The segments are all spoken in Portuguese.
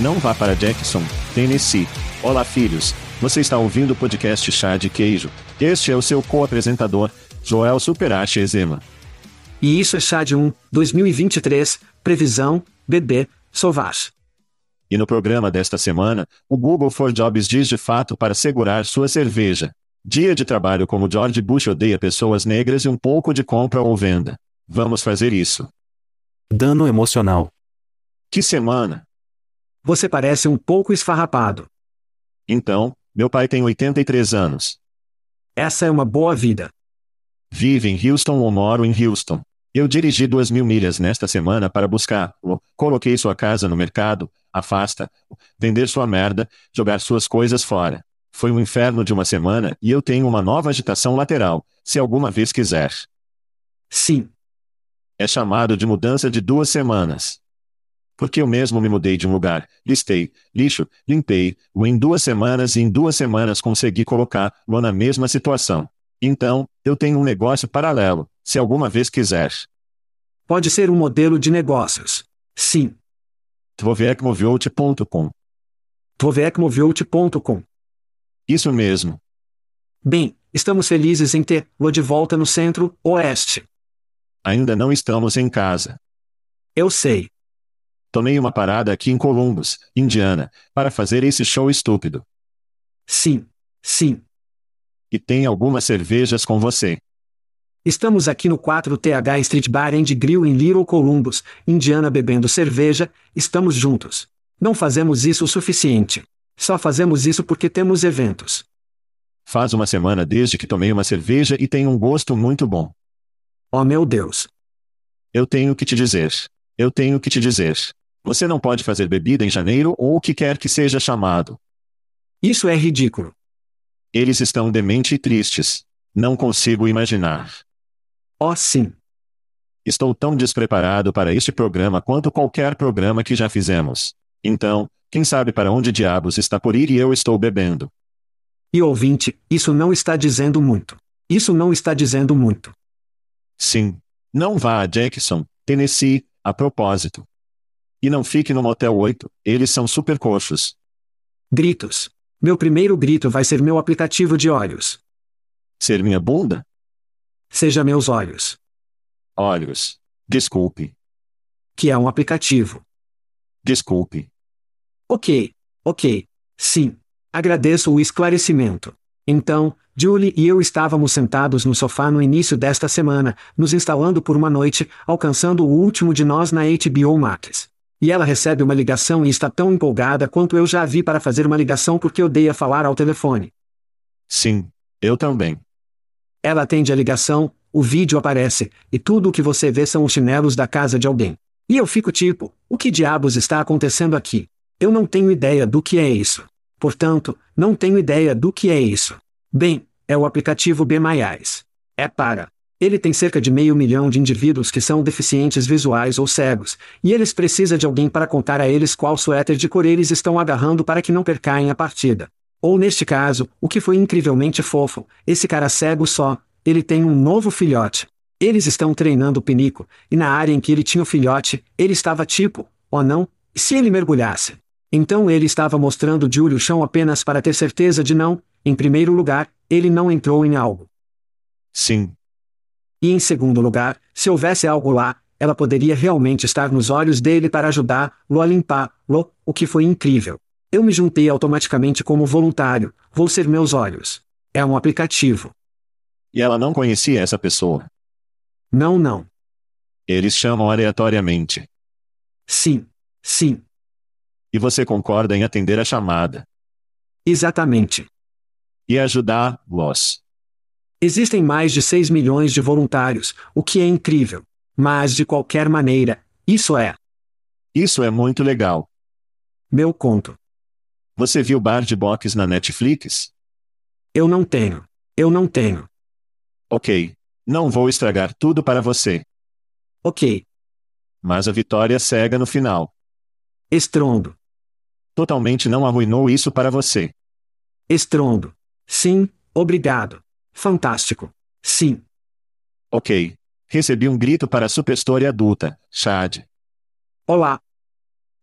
não vá para Jackson, Tennessee. Olá, filhos. Você está ouvindo o podcast Chá de Queijo. Este é o seu co-apresentador, Joel Superache Ezema. E isso é Chá de 1, 2023, previsão, bebê, Sauvage. E no programa desta semana, o Google for Jobs diz de fato para segurar sua cerveja. Dia de trabalho como George Bush odeia pessoas negras e um pouco de compra ou venda. Vamos fazer isso. Dano emocional. Que semana! Você parece um pouco esfarrapado. Então, meu pai tem 83 anos. Essa é uma boa vida. Vive em Houston ou moro em Houston. Eu dirigi duas mil milhas nesta semana para buscar, coloquei sua casa no mercado, afasta, vender sua merda, jogar suas coisas fora. Foi um inferno de uma semana e eu tenho uma nova agitação lateral, se alguma vez quiser. Sim. É chamado de mudança de duas semanas. Porque eu mesmo me mudei de um lugar, listei, lixo, limpei, o em duas semanas e em duas semanas consegui colocar-lo na mesma situação. Então, eu tenho um negócio paralelo, se alguma vez quiser. Pode ser um modelo de negócios. Sim. Tvovecmoviote.com Tvovecmoviote.com Isso mesmo. Bem, estamos felizes em ter-lo de volta no centro-oeste. Ainda não estamos em casa. Eu sei. Tomei uma parada aqui em Columbus, Indiana, para fazer esse show estúpido. Sim, sim. E tem algumas cervejas com você. Estamos aqui no 4TH Street Bar and Grill em Little Columbus, Indiana bebendo cerveja, estamos juntos. Não fazemos isso o suficiente. Só fazemos isso porque temos eventos. Faz uma semana desde que tomei uma cerveja e tem um gosto muito bom. Oh meu Deus. Eu tenho que te dizer. Eu tenho que te dizer. Você não pode fazer bebida em janeiro ou o que quer que seja chamado. Isso é ridículo. Eles estão demente e tristes. Não consigo imaginar. Oh, sim. Estou tão despreparado para este programa quanto qualquer programa que já fizemos. Então, quem sabe para onde diabos está por ir e eu estou bebendo. E ouvinte, isso não está dizendo muito. Isso não está dizendo muito. Sim. Não vá a Jackson, Tennessee, a propósito. E não fique no Motel 8, eles são super coxos. Gritos. Meu primeiro grito vai ser meu aplicativo de olhos. Ser minha bunda? Seja meus olhos. Olhos. Desculpe. Que é um aplicativo. Desculpe. Ok. Ok. Sim. Agradeço o esclarecimento. Então, Julie e eu estávamos sentados no sofá no início desta semana, nos instalando por uma noite, alcançando o último de nós na HBO Max. E ela recebe uma ligação e está tão empolgada quanto eu já vi para fazer uma ligação porque odeia falar ao telefone. Sim, eu também. Ela atende a ligação, o vídeo aparece, e tudo o que você vê são os chinelos da casa de alguém. E eu fico tipo, o que diabos está acontecendo aqui? Eu não tenho ideia do que é isso. Portanto, não tenho ideia do que é isso. Bem, é o aplicativo B+. É para. Ele tem cerca de meio milhão de indivíduos que são deficientes visuais ou cegos, e eles precisam de alguém para contar a eles qual suéter de cor eles estão agarrando para que não percaem a partida. Ou neste caso, o que foi incrivelmente fofo, esse cara cego só, ele tem um novo filhote. Eles estão treinando o pinico, e na área em que ele tinha o filhote, ele estava tipo, oh não, e se ele mergulhasse? Então ele estava mostrando Julie o chão apenas para ter certeza de não, em primeiro lugar, ele não entrou em algo. Sim. E em segundo lugar, se houvesse algo lá, ela poderia realmente estar nos olhos dele para ajudá-lo a limpar-lo, o que foi incrível. Eu me juntei automaticamente como voluntário, vou ser meus olhos. É um aplicativo. E ela não conhecia essa pessoa. Não, não. Eles chamam aleatoriamente. Sim. Sim. E você concorda em atender a chamada. Exatamente. E ajudar-los. Existem mais de 6 milhões de voluntários, o que é incrível. Mas de qualquer maneira, isso é. Isso é muito legal. Meu conto. Você viu Bar de Box na Netflix? Eu não tenho. Eu não tenho. Ok. Não vou estragar tudo para você. Ok. Mas a vitória cega no final. Estrondo. Totalmente não arruinou isso para você. Estrondo. Sim, obrigado. Fantástico. Sim. Ok. Recebi um grito para a Superstore adulta, Chad. Olá.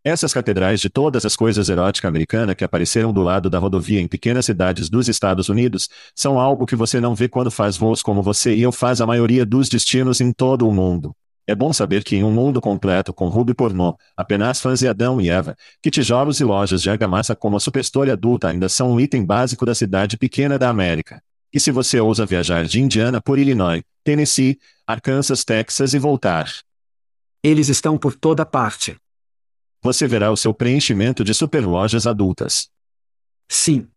Essas catedrais de todas as coisas erótica americana que apareceram do lado da rodovia em pequenas cidades dos Estados Unidos, são algo que você não vê quando faz voos como você e eu faz a maioria dos destinos em todo o mundo. É bom saber que em um mundo completo com ruby pornô, apenas fãs de Adão e Eva, que tijolos e lojas de argamassa como a Superstore adulta ainda são um item básico da cidade pequena da América. E se você ousa viajar de Indiana por Illinois, Tennessee, Arkansas, Texas e voltar. Eles estão por toda parte. Você verá o seu preenchimento de superlojas adultas. Sim.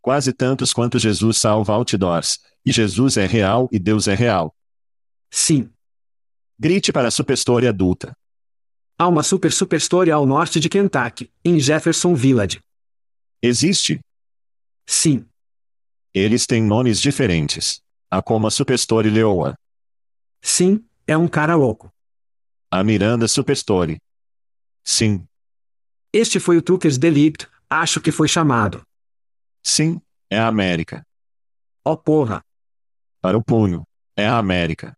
Quase tantos quanto Jesus salva outdoors. E Jesus é real e Deus é real. Sim. Grite para a Superstore adulta. Há uma Super Superstore ao norte de Kentucky, em Jefferson Village. Existe? Sim. Eles têm nomes diferentes. A Superstore Leoa. Sim, é um cara louco. A Miranda Superstore. Sim. Este foi o Truckers Delict, acho que foi chamado. Sim, é a América. Oh porra. Para o punho. É a América.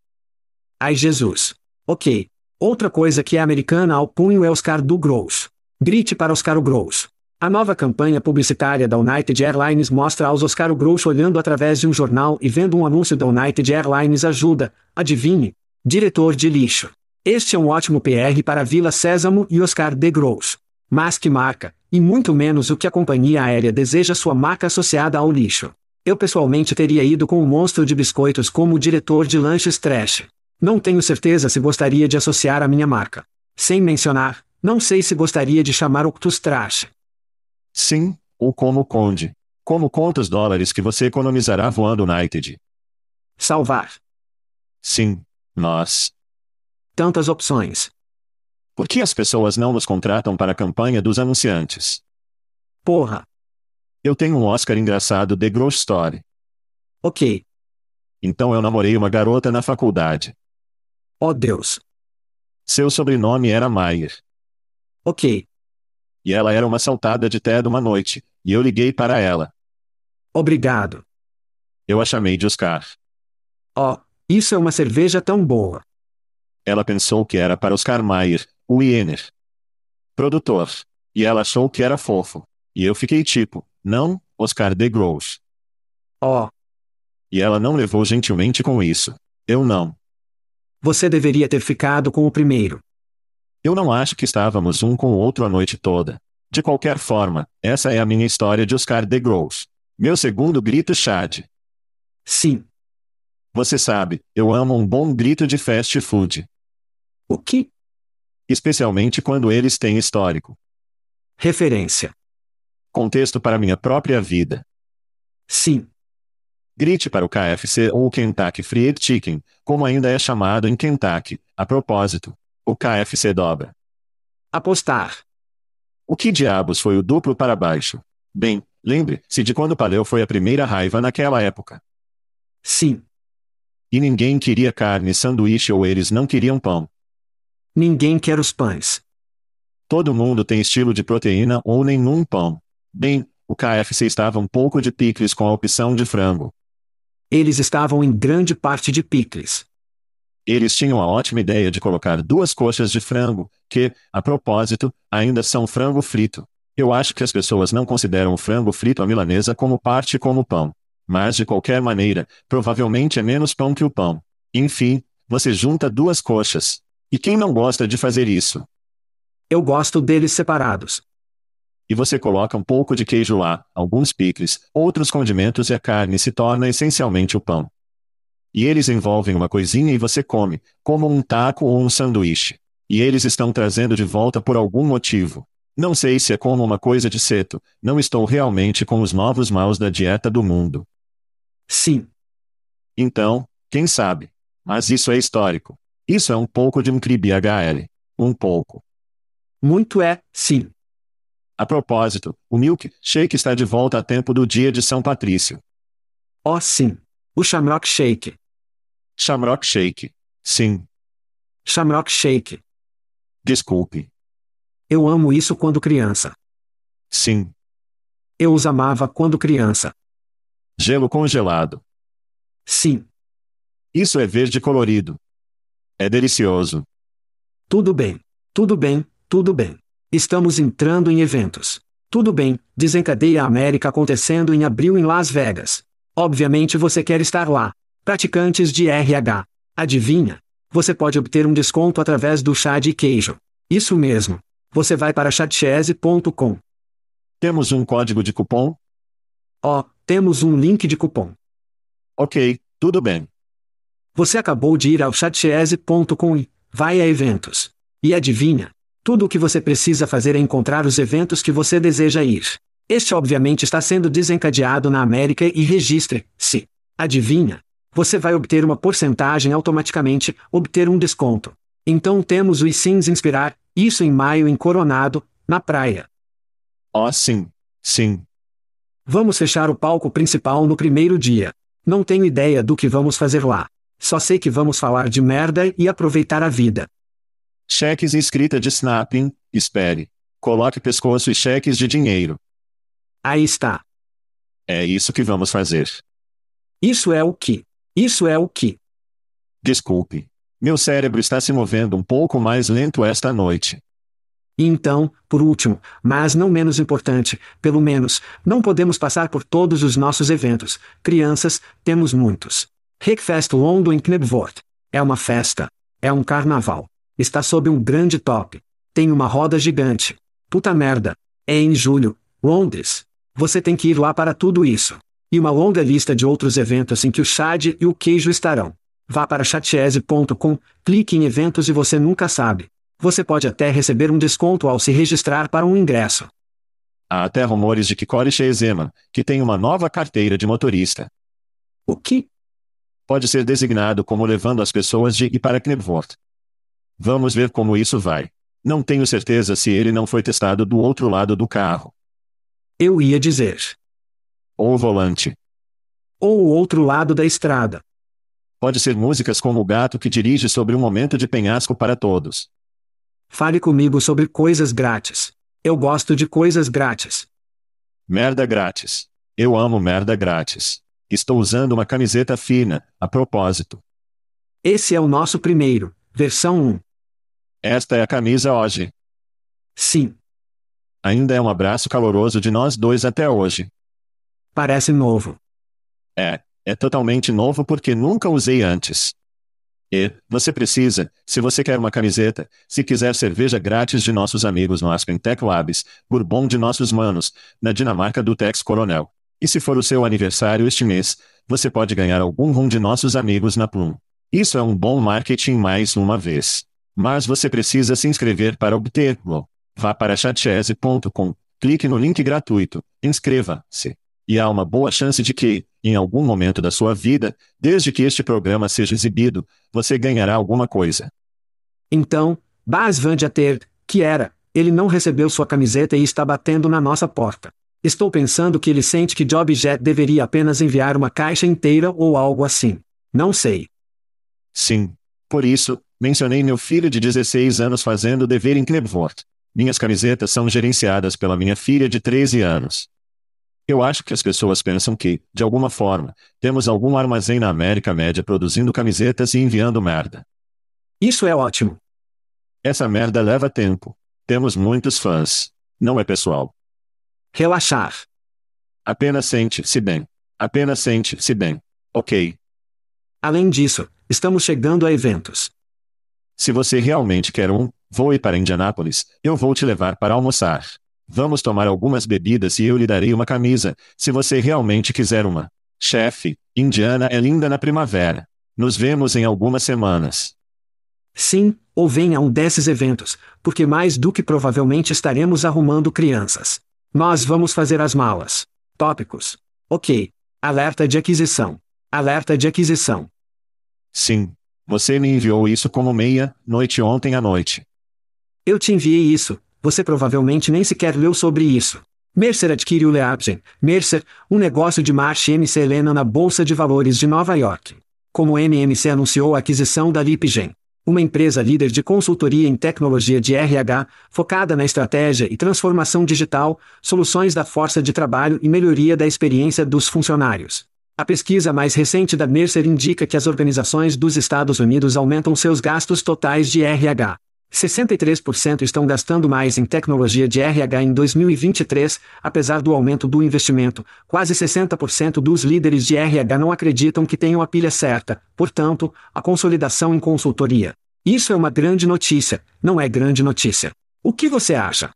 Ai Jesus. Ok. Outra coisa que é americana ao punho é Oscar do Gross. Grite para Oscar Gross. A nova campanha publicitária da United Airlines mostra aos Oscar Gross olhando através de um jornal e vendo um anúncio da United Airlines ajuda, adivinhe, diretor de lixo. Este é um ótimo PR para Vila Sésamo e Oscar de Gross. Mas que marca, e muito menos o que a companhia aérea deseja sua marca associada ao lixo. Eu pessoalmente teria ido com o monstro de biscoitos como diretor de lanches trash. Não tenho certeza se gostaria de associar a minha marca. Sem mencionar, não sei se gostaria de chamar Octus Trash. Sim, ou como Conde. Como quantos dólares que você economizará voando United? Salvar. Sim, nós. Tantas opções. Por que as pessoas não nos contratam para a campanha dos anunciantes? Porra. Eu tenho um Oscar engraçado de Gross Story. Ok. Então eu namorei uma garota na faculdade. Oh Deus. Seu sobrenome era Maier. Ok. E ela era uma saltada de Ted uma noite, e eu liguei para ela. Obrigado. Eu a chamei de Oscar. Oh, isso é uma cerveja tão boa. Ela pensou que era para Oscar Mayer, o Iener. Produtor. E ela achou que era fofo. E eu fiquei tipo, não, Oscar de Gross. Oh. E ela não levou gentilmente com isso. Eu não. Você deveria ter ficado com o primeiro. Eu não acho que estávamos um com o outro a noite toda. De qualquer forma, essa é a minha história de Oscar de Gross. Meu segundo grito Chad. Sim. Você sabe, eu amo um bom grito de fast food. O que? Especialmente quando eles têm histórico. Referência. Contexto para minha própria vida. Sim. Grite para o KFC ou o Kentucky Fried Chicken, como ainda é chamado em Kentucky. A propósito, o KFC dobra. Apostar. O que diabos foi o duplo para baixo? Bem, lembre-se de quando Paleu foi a primeira raiva naquela época. Sim. E ninguém queria carne sanduíche ou eles não queriam pão. Ninguém quer os pães. Todo mundo tem estilo de proteína ou nenhum pão. Bem, o KFC estava um pouco de picles com a opção de frango. Eles estavam em grande parte de picles. Eles tinham a ótima ideia de colocar duas coxas de frango, que, a propósito, ainda são frango frito. Eu acho que as pessoas não consideram o frango frito à milanesa como parte como pão. Mas de qualquer maneira, provavelmente é menos pão que o pão. Enfim, você junta duas coxas. E quem não gosta de fazer isso? Eu gosto deles separados. E você coloca um pouco de queijo lá, alguns picles, outros condimentos e a carne se torna essencialmente o pão. E eles envolvem uma coisinha e você come, como um taco ou um sanduíche. E eles estão trazendo de volta por algum motivo. Não sei se é como uma coisa de seto, não estou realmente com os novos maus da dieta do mundo. Sim. Então, quem sabe? Mas isso é histórico. Isso é um pouco de um CRIBHL. Um pouco. Muito é, sim. A propósito, o Milk Shake está de volta a tempo do dia de São Patrício. Oh, sim. O Shamrock Shake. Shamrock Shake. Sim. Shamrock Shake. Desculpe. Eu amo isso quando criança. Sim. Eu os amava quando criança. Gelo congelado. Sim. Isso é verde colorido. É delicioso. Tudo bem. Tudo bem, tudo bem. Estamos entrando em eventos. Tudo bem, desencadeia a América acontecendo em abril em Las Vegas. Obviamente você quer estar lá. Praticantes de RH. Adivinha? Você pode obter um desconto através do chá de queijo. Isso mesmo. Você vai para chatchese.com. Temos um código de cupom? Oh, temos um link de cupom. Ok, tudo bem. Você acabou de ir ao chatchese.com e vai a eventos. E adivinha? Tudo o que você precisa fazer é encontrar os eventos que você deseja ir. Este obviamente está sendo desencadeado na América e registre-se. Adivinha? Você vai obter uma porcentagem automaticamente, obter um desconto. Então temos o Sims Inspirar, isso em maio em Coronado, na praia. Oh, sim. Sim. Vamos fechar o palco principal no primeiro dia. Não tenho ideia do que vamos fazer lá. Só sei que vamos falar de merda e aproveitar a vida. Cheques e escrita de snapping, espere. Coloque pescoço e cheques de dinheiro. Aí está. É isso que vamos fazer. Isso é o que. Isso é o que. Desculpe. Meu cérebro está se movendo um pouco mais lento esta noite. E então, por último, mas não menos importante, pelo menos, não podemos passar por todos os nossos eventos. Crianças, temos muitos. Rickfest London em Knebworth. É uma festa. É um carnaval. Está sob um grande top. Tem uma roda gigante. Puta merda. É em julho, Londres. Você tem que ir lá para tudo isso. E uma longa lista de outros eventos em que o Chad e o queijo estarão. Vá para chatese.com, clique em eventos e você nunca sabe. Você pode até receber um desconto ao se registrar para um ingresso. Há até rumores de que Corey Shezema, que tem uma nova carteira de motorista. O que? Pode ser designado como levando as pessoas de e para Knebworth. Vamos ver como isso vai. Não tenho certeza se ele não foi testado do outro lado do carro. Eu ia dizer. Ou o volante. Ou o outro lado da estrada. Pode ser músicas como o gato que dirige sobre um momento de penhasco para todos. Fale comigo sobre coisas grátis. Eu gosto de coisas grátis. Merda grátis. Eu amo merda grátis. Estou usando uma camiseta fina, a propósito. Esse é o nosso primeiro, versão 1. Esta é a camisa hoje. Sim. Ainda é um abraço caloroso de nós dois até hoje. Parece novo. É, é totalmente novo porque nunca usei antes. E, você precisa, se você quer uma camiseta, se quiser cerveja grátis de nossos amigos no Aspen Tech Labs, bourbon de nossos manos, na Dinamarca do Tex Coronel. E se for o seu aniversário este mês, você pode ganhar algum rum de nossos amigos na Plum. Isso é um bom marketing mais uma vez. Mas você precisa se inscrever para obter-lo. Vá para chatchese.com, clique no link gratuito, inscreva-se. E há uma boa chance de que, em algum momento da sua vida, desde que este programa seja exibido, você ganhará alguma coisa. Então, Bas Van ter, que era, ele não recebeu sua camiseta e está batendo na nossa porta. Estou pensando que ele sente que JobJet deveria apenas enviar uma caixa inteira ou algo assim. Não sei. Sim. Por isso, mencionei meu filho de 16 anos fazendo dever em Knebworth. Minhas camisetas são gerenciadas pela minha filha de 13 anos. Eu acho que as pessoas pensam que, de alguma forma, temos algum armazém na América Média produzindo camisetas e enviando merda. Isso é ótimo. Essa merda leva tempo. Temos muitos fãs. Não é pessoal. Relaxar. Apenas sente-se bem. Apenas sente-se bem. Ok. Além disso, estamos chegando a eventos. Se você realmente quer um, voe para Indianápolis, eu vou te levar para almoçar. Vamos tomar algumas bebidas e eu lhe darei uma camisa, se você realmente quiser uma. Chefe, Indiana é linda na primavera. Nos vemos em algumas semanas. Sim, ou venha a um desses eventos, porque mais do que provavelmente estaremos arrumando crianças. Nós vamos fazer as malas. Tópicos. Ok. Alerta de aquisição. Alerta de aquisição. Sim. Você me enviou isso como meia-noite ontem à noite. Eu te enviei isso, você provavelmente nem sequer leu sobre isso. Mercer adquire o Leapgen, Mercer, um negócio de Marsh MC Helena na Bolsa de Valores de Nova York. Como MMC anunciou a aquisição da Lipgen, uma empresa líder de consultoria em tecnologia de RH, focada na estratégia e transformação digital, soluções da força de trabalho e melhoria da experiência dos funcionários. A pesquisa mais recente da Mercer indica que as organizações dos Estados Unidos aumentam seus gastos totais de RH. 63% estão gastando mais em tecnologia de RH em 2023, apesar do aumento do investimento. Quase 60% dos líderes de RH não acreditam que tenham a pilha certa, portanto, a consolidação em consultoria. Isso é uma grande notícia, não é grande notícia. O que você acha?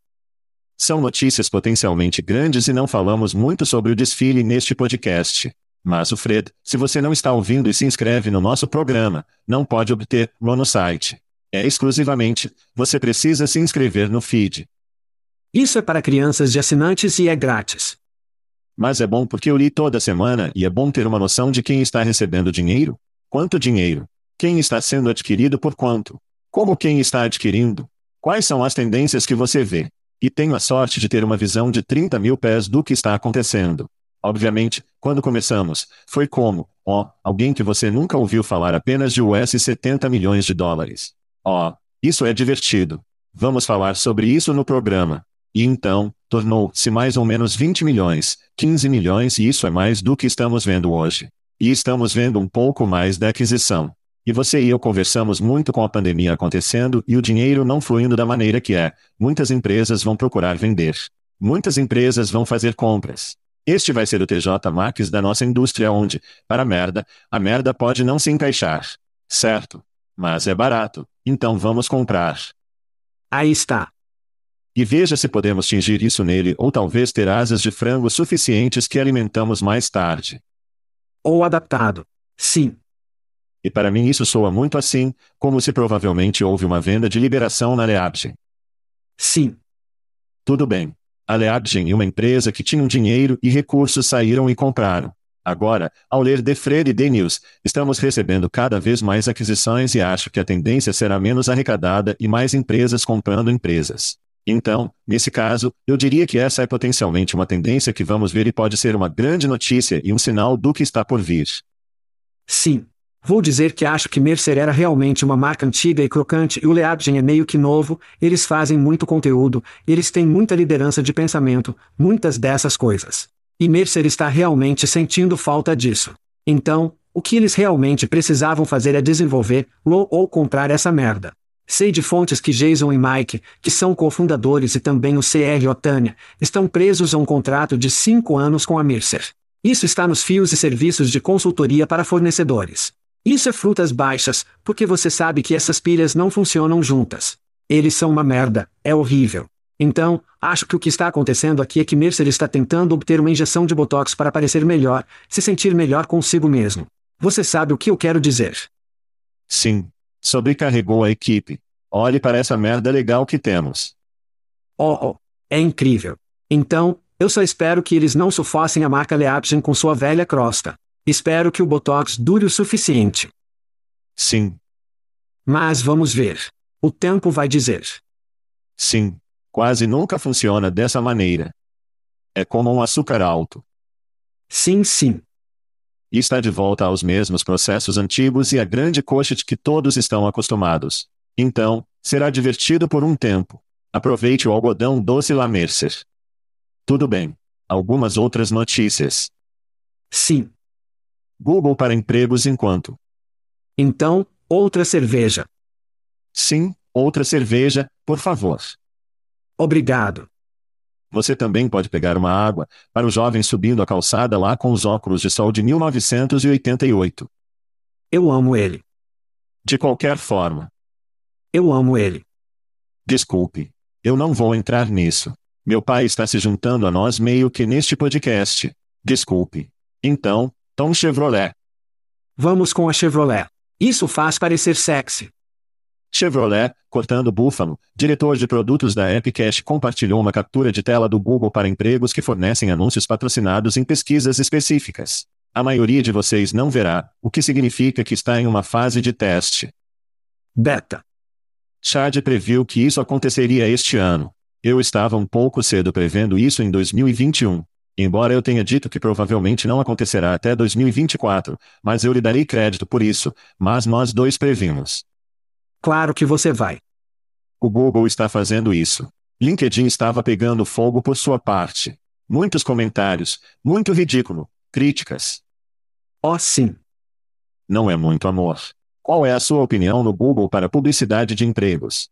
São notícias potencialmente grandes e não falamos muito sobre o desfile neste podcast. Mas o Fred, se você não está ouvindo e se inscreve no nosso programa, não pode obter no site. É exclusivamente, você precisa se inscrever no feed. Isso é para crianças de assinantes e é grátis. Mas é bom porque eu li toda semana e é bom ter uma noção de quem está recebendo dinheiro. Quanto dinheiro? Quem está sendo adquirido por quanto? Como quem está adquirindo? Quais são as tendências que você vê? E tenho a sorte de ter uma visão de 30 mil pés do que está acontecendo. Obviamente, quando começamos, foi como, ó, oh, alguém que você nunca ouviu falar apenas de US 70 milhões de dólares. Ó, oh, isso é divertido. Vamos falar sobre isso no programa. E então, tornou-se mais ou menos 20 milhões, 15 milhões e isso é mais do que estamos vendo hoje. E estamos vendo um pouco mais da aquisição. E você e eu conversamos muito com a pandemia acontecendo e o dinheiro não fluindo da maneira que é. Muitas empresas vão procurar vender. Muitas empresas vão fazer compras. Este vai ser o TJ Maxx da nossa indústria onde, para merda, a merda pode não se encaixar. Certo? Mas é barato, então vamos comprar. Aí está. E veja se podemos tingir isso nele ou talvez ter asas de frango suficientes que alimentamos mais tarde. Ou adaptado. Sim. E para mim isso soa muito assim, como se provavelmente houve uma venda de liberação na Leabgen. Sim. Tudo bem. A Leabgen e uma empresa que tinham dinheiro e recursos saíram e compraram. Agora, ao ler The Fred e The News, estamos recebendo cada vez mais aquisições e acho que a tendência será menos arrecadada e mais empresas comprando empresas. Então, nesse caso, eu diria que essa é potencialmente uma tendência que vamos ver e pode ser uma grande notícia e um sinal do que está por vir. Sim. Vou dizer que acho que Mercer era realmente uma marca antiga e crocante e o Leabgen é meio que novo, eles fazem muito conteúdo, eles têm muita liderança de pensamento, muitas dessas coisas. E Mercer está realmente sentindo falta disso. Então, o que eles realmente precisavam fazer é desenvolver, ou, ou comprar essa merda. Sei de fontes que Jason e Mike, que são cofundadores e também o CR Otânia, estão presos a um contrato de cinco anos com a Mercer. Isso está nos fios e serviços de consultoria para fornecedores. Isso é frutas baixas, porque você sabe que essas pilhas não funcionam juntas. Eles são uma merda, é horrível. Então, acho que o que está acontecendo aqui é que Mercer está tentando obter uma injeção de botox para parecer melhor, se sentir melhor consigo mesmo. Você sabe o que eu quero dizer? Sim. Sobrecarregou a equipe. Olhe para essa merda legal que temos. Oh, oh. É incrível. Então, eu só espero que eles não sufocem a marca Leapgen com sua velha crosta. Espero que o Botox dure o suficiente. Sim. Mas vamos ver. O tempo vai dizer. Sim. Quase nunca funciona dessa maneira. É como um açúcar alto. Sim, sim. E está de volta aos mesmos processos antigos e a grande coxa de que todos estão acostumados. Então, será divertido por um tempo. Aproveite o algodão doce La Mercer. Tudo bem. Algumas outras notícias. Sim. Google para empregos enquanto. Então, outra cerveja. Sim, outra cerveja, por favor. Obrigado. Você também pode pegar uma água, para o jovem subindo a calçada lá com os óculos de sol de 1988. Eu amo ele. De qualquer forma. Eu amo ele. Desculpe. Eu não vou entrar nisso. Meu pai está se juntando a nós meio que neste podcast. Desculpe. Então, Tom Chevrolet. Vamos com a Chevrolet. Isso faz parecer sexy. Chevrolet, cortando búfalo, diretor de produtos da Epcash compartilhou uma captura de tela do Google para empregos que fornecem anúncios patrocinados em pesquisas específicas. A maioria de vocês não verá, o que significa que está em uma fase de teste. Beta. Chad previu que isso aconteceria este ano. Eu estava um pouco cedo prevendo isso em 2021. Embora eu tenha dito que provavelmente não acontecerá até 2024, mas eu lhe darei crédito por isso, mas nós dois previmos. Claro que você vai. O Google está fazendo isso. LinkedIn estava pegando fogo por sua parte. Muitos comentários, muito ridículo, críticas. Oh, sim. Não é muito amor. Qual é a sua opinião no Google para publicidade de empregos?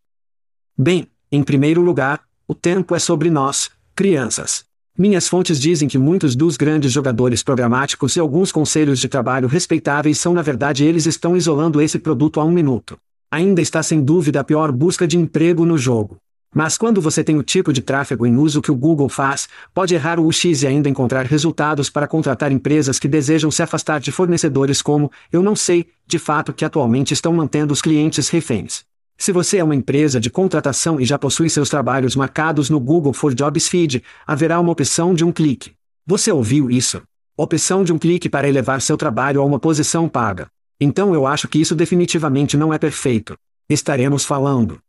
Bem, em primeiro lugar, o tempo é sobre nós, crianças. Minhas fontes dizem que muitos dos grandes jogadores programáticos e alguns conselhos de trabalho respeitáveis são na verdade eles estão isolando esse produto há um minuto. Ainda está sem dúvida a pior busca de emprego no jogo. Mas quando você tem o tipo de tráfego em uso que o Google faz, pode errar o UX e ainda encontrar resultados para contratar empresas que desejam se afastar de fornecedores como, eu não sei, de fato que atualmente estão mantendo os clientes reféns. Se você é uma empresa de contratação e já possui seus trabalhos marcados no Google for Jobs Feed, haverá uma opção de um clique. Você ouviu isso? Opção de um clique para elevar seu trabalho a uma posição paga. Então eu acho que isso definitivamente não é perfeito. Estaremos falando.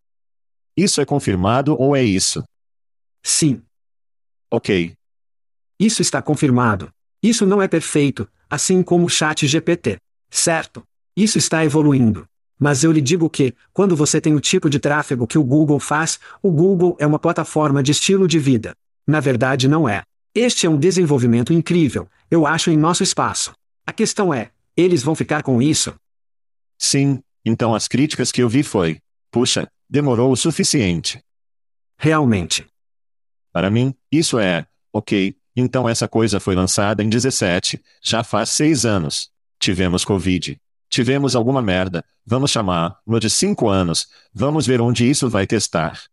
Isso é confirmado ou é isso? Sim. Ok. Isso está confirmado. Isso não é perfeito, assim como o Chat GPT. Certo? Isso está evoluindo. Mas eu lhe digo que, quando você tem o tipo de tráfego que o Google faz, o Google é uma plataforma de estilo de vida. Na verdade, não é. Este é um desenvolvimento incrível, eu acho, em nosso espaço. A questão é: eles vão ficar com isso? Sim, então as críticas que eu vi foi: puxa, demorou o suficiente. Realmente. Para mim, isso é, ok, então essa coisa foi lançada em 17, já faz seis anos. Tivemos Covid. Tivemos alguma merda, vamos chamar-lo de cinco anos, vamos ver onde isso vai testar.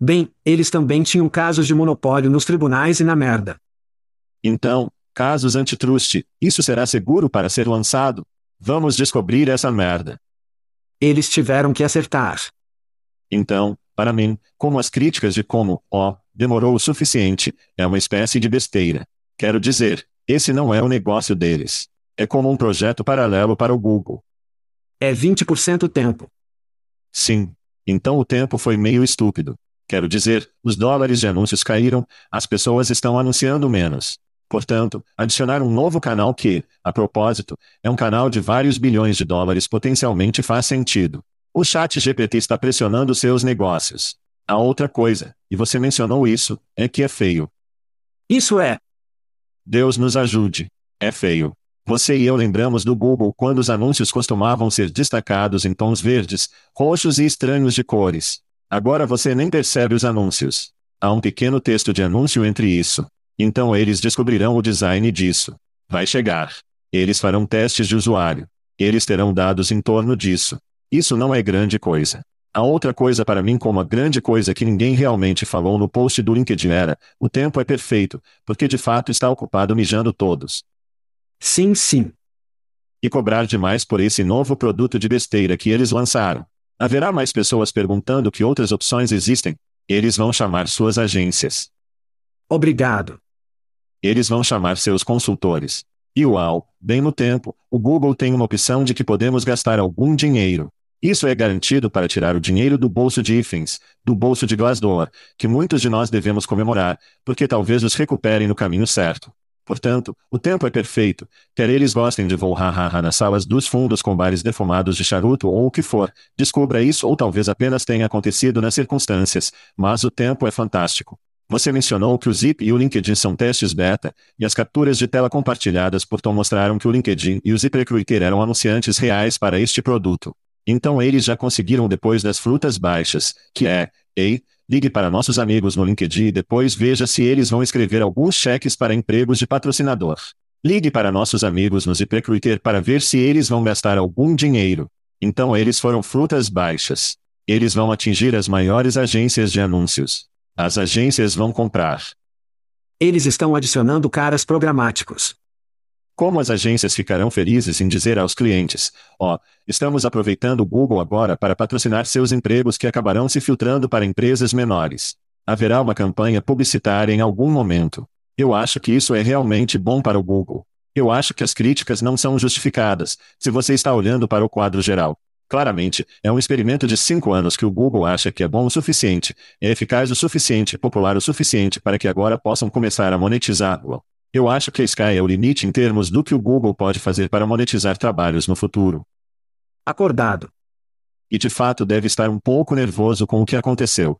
Bem, eles também tinham casos de monopólio nos tribunais e na merda. Então, casos antitrust, isso será seguro para ser lançado? Vamos descobrir essa merda. Eles tiveram que acertar. Então, para mim, como as críticas de como, ó, oh, demorou o suficiente, é uma espécie de besteira. Quero dizer, esse não é o negócio deles. É como um projeto paralelo para o Google. É 20% tempo. Sim. Então o tempo foi meio estúpido. Quero dizer, os dólares de anúncios caíram, as pessoas estão anunciando menos. Portanto, adicionar um novo canal que, a propósito, é um canal de vários bilhões de dólares potencialmente faz sentido. O chat GPT está pressionando seus negócios. A outra coisa, e você mencionou isso, é que é feio. Isso é. Deus nos ajude. É feio. Você e eu lembramos do Google quando os anúncios costumavam ser destacados em tons verdes, roxos e estranhos de cores. Agora você nem percebe os anúncios. Há um pequeno texto de anúncio entre isso. Então eles descobrirão o design disso. Vai chegar. Eles farão testes de usuário. Eles terão dados em torno disso. Isso não é grande coisa. A outra coisa para mim como a grande coisa que ninguém realmente falou no post do LinkedIn era, o tempo é perfeito, porque de fato está ocupado mijando todos. Sim, sim. E cobrar demais por esse novo produto de besteira que eles lançaram. Haverá mais pessoas perguntando que outras opções existem. Eles vão chamar suas agências. Obrigado. Eles vão chamar seus consultores. E uau, bem no tempo, o Google tem uma opção de que podemos gastar algum dinheiro. Isso é garantido para tirar o dinheiro do bolso de Ifins, do bolso de Glassdoor, que muitos de nós devemos comemorar, porque talvez os recuperem no caminho certo. Portanto, o tempo é perfeito, quer eles gostem de voo hahaha nas salas dos fundos com bares defumados de charuto ou o que for, descubra isso ou talvez apenas tenha acontecido nas circunstâncias, mas o tempo é fantástico. Você mencionou que o Zip e o LinkedIn são testes beta, e as capturas de tela compartilhadas por Tom mostraram que o LinkedIn e o ZipRecruiter eram anunciantes reais para este produto. Então eles já conseguiram depois das frutas baixas, que é, ei, ligue para nossos amigos no LinkedIn e depois veja se eles vão escrever alguns cheques para empregos de patrocinador. Ligue para nossos amigos no ZipRecruiter para ver se eles vão gastar algum dinheiro. Então eles foram frutas baixas. Eles vão atingir as maiores agências de anúncios. As agências vão comprar. Eles estão adicionando caras programáticos. Como as agências ficarão felizes em dizer aos clientes: ó, oh, estamos aproveitando o Google agora para patrocinar seus empregos que acabarão se filtrando para empresas menores. Haverá uma campanha publicitária em algum momento. Eu acho que isso é realmente bom para o Google. Eu acho que as críticas não são justificadas, se você está olhando para o quadro geral. Claramente, é um experimento de cinco anos que o Google acha que é bom o suficiente, é eficaz o suficiente, popular o suficiente para que agora possam começar a monetizá-lo. Eu acho que a Sky é o limite em termos do que o Google pode fazer para monetizar trabalhos no futuro. Acordado. E de fato deve estar um pouco nervoso com o que aconteceu.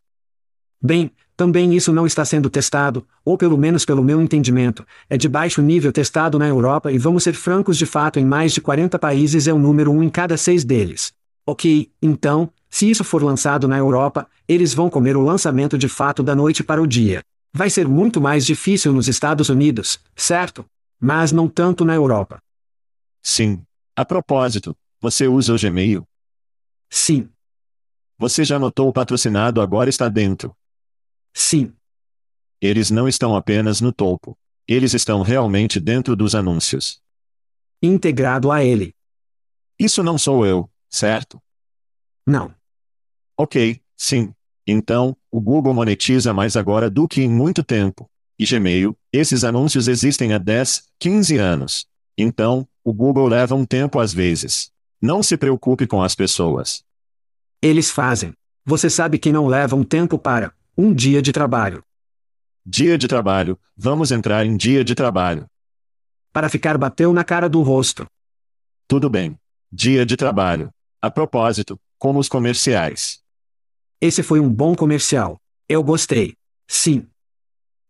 Bem, também isso não está sendo testado, ou pelo menos pelo meu entendimento, é de baixo nível testado na Europa e vamos ser francos de fato em mais de 40 países é o número um em cada seis deles. Ok, então, se isso for lançado na Europa, eles vão comer o lançamento de fato da noite para o dia. Vai ser muito mais difícil nos Estados Unidos, certo? Mas não tanto na Europa. Sim. A propósito, você usa o Gmail? Sim. Você já notou o patrocinado agora está dentro? Sim. Eles não estão apenas no topo. Eles estão realmente dentro dos anúncios. Integrado a ele. Isso não sou eu, certo? Não. Ok, sim. Então, o Google monetiza mais agora do que em muito tempo. E Gmail, esses anúncios existem há 10, 15 anos. Então, o Google leva um tempo às vezes. Não se preocupe com as pessoas. Eles fazem. Você sabe que não leva um tempo para um dia de trabalho. Dia de trabalho, vamos entrar em dia de trabalho. Para ficar bateu na cara do rosto. Tudo bem. Dia de trabalho. A propósito, como os comerciais. Esse foi um bom comercial. Eu gostei. Sim.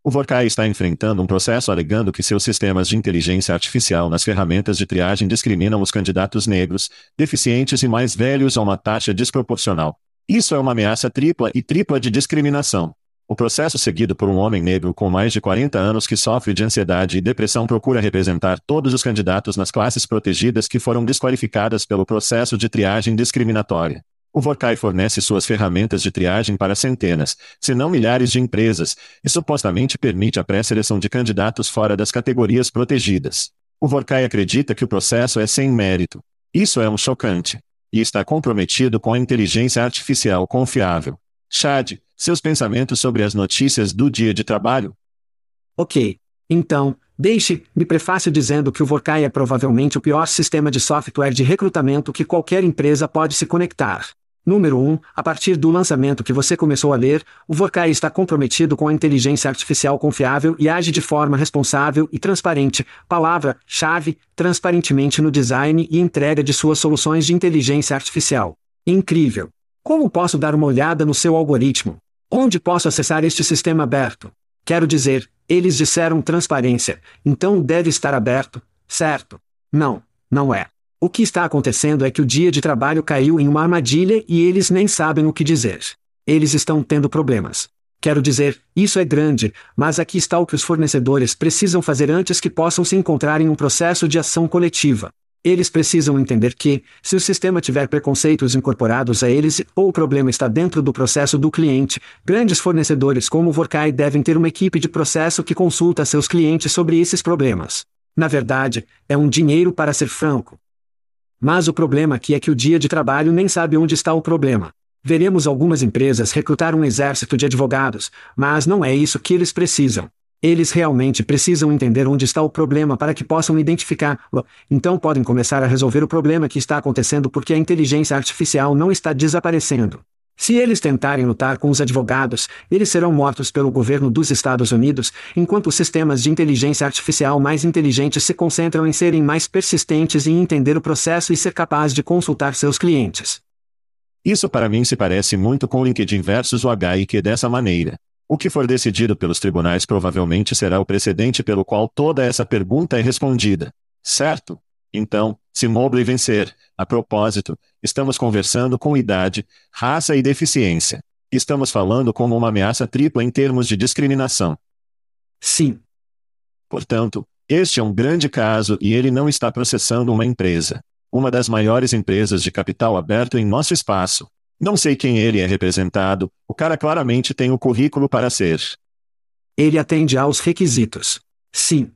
O Vorkai está enfrentando um processo alegando que seus sistemas de inteligência artificial nas ferramentas de triagem discriminam os candidatos negros, deficientes e mais velhos a uma taxa desproporcional. Isso é uma ameaça tripla e tripla de discriminação. O processo seguido por um homem negro com mais de 40 anos que sofre de ansiedade e depressão procura representar todos os candidatos nas classes protegidas que foram desqualificadas pelo processo de triagem discriminatória. O Vorkai fornece suas ferramentas de triagem para centenas, se não milhares de empresas, e supostamente permite a pré-seleção de candidatos fora das categorias protegidas. O Vorkai acredita que o processo é sem mérito. Isso é um chocante. E está comprometido com a inteligência artificial confiável. Chad, seus pensamentos sobre as notícias do dia de trabalho? Ok. Então, deixe-me prefácio dizendo que o Vorkai é provavelmente o pior sistema de software de recrutamento que qualquer empresa pode se conectar. Número 1. Um, a partir do lançamento que você começou a ler, o Vorkai está comprometido com a inteligência artificial confiável e age de forma responsável e transparente. Palavra-chave: transparentemente no design e entrega de suas soluções de inteligência artificial. Incrível! Como posso dar uma olhada no seu algoritmo? Onde posso acessar este sistema aberto? Quero dizer, eles disseram transparência, então deve estar aberto, certo? Não, não é. O que está acontecendo é que o dia de trabalho caiu em uma armadilha e eles nem sabem o que dizer. Eles estão tendo problemas. Quero dizer, isso é grande, mas aqui está o que os fornecedores precisam fazer antes que possam se encontrar em um processo de ação coletiva. Eles precisam entender que, se o sistema tiver preconceitos incorporados a eles ou o problema está dentro do processo do cliente, grandes fornecedores como o Vorkai devem ter uma equipe de processo que consulta seus clientes sobre esses problemas. Na verdade, é um dinheiro para ser franco. Mas o problema aqui é que o dia de trabalho nem sabe onde está o problema. Veremos algumas empresas recrutar um exército de advogados, mas não é isso que eles precisam. Eles realmente precisam entender onde está o problema para que possam identificá-lo. Então podem começar a resolver o problema que está acontecendo porque a inteligência artificial não está desaparecendo. Se eles tentarem lutar com os advogados, eles serão mortos pelo governo dos Estados Unidos, enquanto os sistemas de inteligência artificial mais inteligentes se concentram em serem mais persistentes em entender o processo e ser capaz de consultar seus clientes. Isso para mim se parece muito com o LinkedIn versus o HIQ dessa maneira. O que for decidido pelos tribunais provavelmente será o precedente pelo qual toda essa pergunta é respondida. Certo? Então, se Mobley vencer, a propósito, estamos conversando com idade, raça e deficiência. Estamos falando como uma ameaça tripla em termos de discriminação. Sim. Portanto, este é um grande caso e ele não está processando uma empresa. Uma das maiores empresas de capital aberto em nosso espaço. Não sei quem ele é representado, o cara claramente tem o currículo para ser. Ele atende aos requisitos. Sim.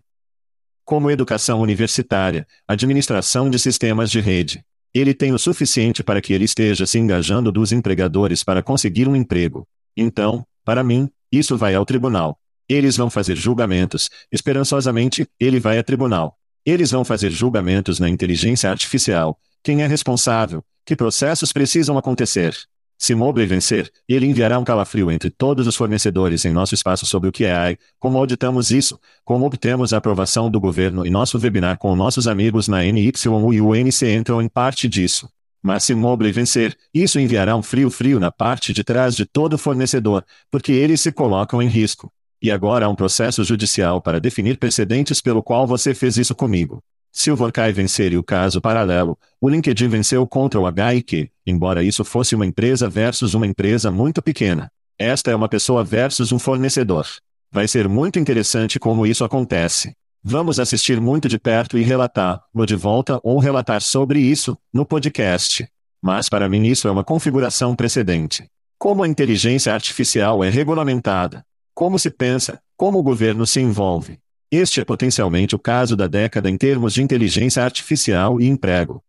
Como educação universitária, administração de sistemas de rede. Ele tem o suficiente para que ele esteja se engajando dos empregadores para conseguir um emprego. Então, para mim, isso vai ao tribunal. Eles vão fazer julgamentos. Esperançosamente, ele vai a tribunal. Eles vão fazer julgamentos na inteligência artificial. Quem é responsável? Que processos precisam acontecer? Se Mobley vencer, ele enviará um calafrio entre todos os fornecedores em nosso espaço sobre o que é AI, como auditamos isso, como obtemos a aprovação do governo e nosso webinar com nossos amigos na NYU e UNC entram em parte disso. Mas se Mobley vencer, isso enviará um frio frio na parte de trás de todo fornecedor, porque eles se colocam em risco. E agora há um processo judicial para definir precedentes pelo qual você fez isso comigo. Se o Vorkai vencer e o caso paralelo, o LinkedIn venceu contra o HIQ, embora isso fosse uma empresa versus uma empresa muito pequena. Esta é uma pessoa versus um fornecedor. Vai ser muito interessante como isso acontece. Vamos assistir muito de perto e relatar, no de volta ou relatar sobre isso, no podcast. Mas para mim isso é uma configuração precedente. Como a inteligência artificial é regulamentada? Como se pensa? Como o governo se envolve? Este é potencialmente o caso da década em termos de inteligência artificial e emprego.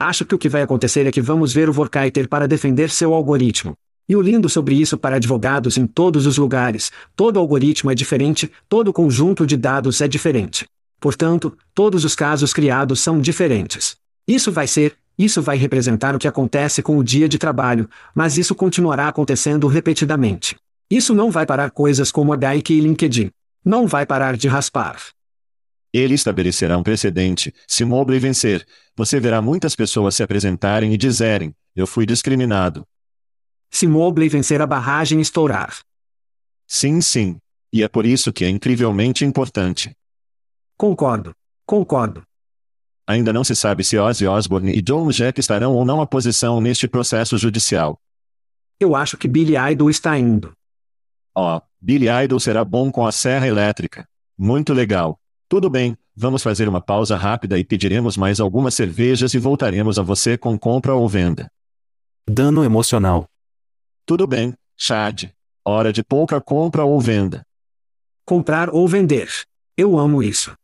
Acho que o que vai acontecer é que vamos ver o Vorkaiter para defender seu algoritmo. E o lindo sobre isso para advogados em todos os lugares, todo algoritmo é diferente, todo conjunto de dados é diferente. Portanto, todos os casos criados são diferentes. Isso vai ser, isso vai representar o que acontece com o dia de trabalho, mas isso continuará acontecendo repetidamente. Isso não vai parar coisas como a Gaic e LinkedIn. Não vai parar de raspar. Ele estabelecerá um precedente. Se Mobley vencer, você verá muitas pessoas se apresentarem e dizerem: Eu fui discriminado. Se Mobley vencer a barragem estourar. Sim, sim. E é por isso que é incrivelmente importante. Concordo. Concordo. Ainda não se sabe se Ozzy Osbourne e John Jett estarão ou não à posição neste processo judicial. Eu acho que Billy Idol está indo. Ó, oh, Billy Idol será bom com a serra elétrica. Muito legal. Tudo bem, vamos fazer uma pausa rápida e pediremos mais algumas cervejas e voltaremos a você com compra ou venda. Dano emocional. Tudo bem, Chad. Hora de pouca compra ou venda. Comprar ou vender. Eu amo isso.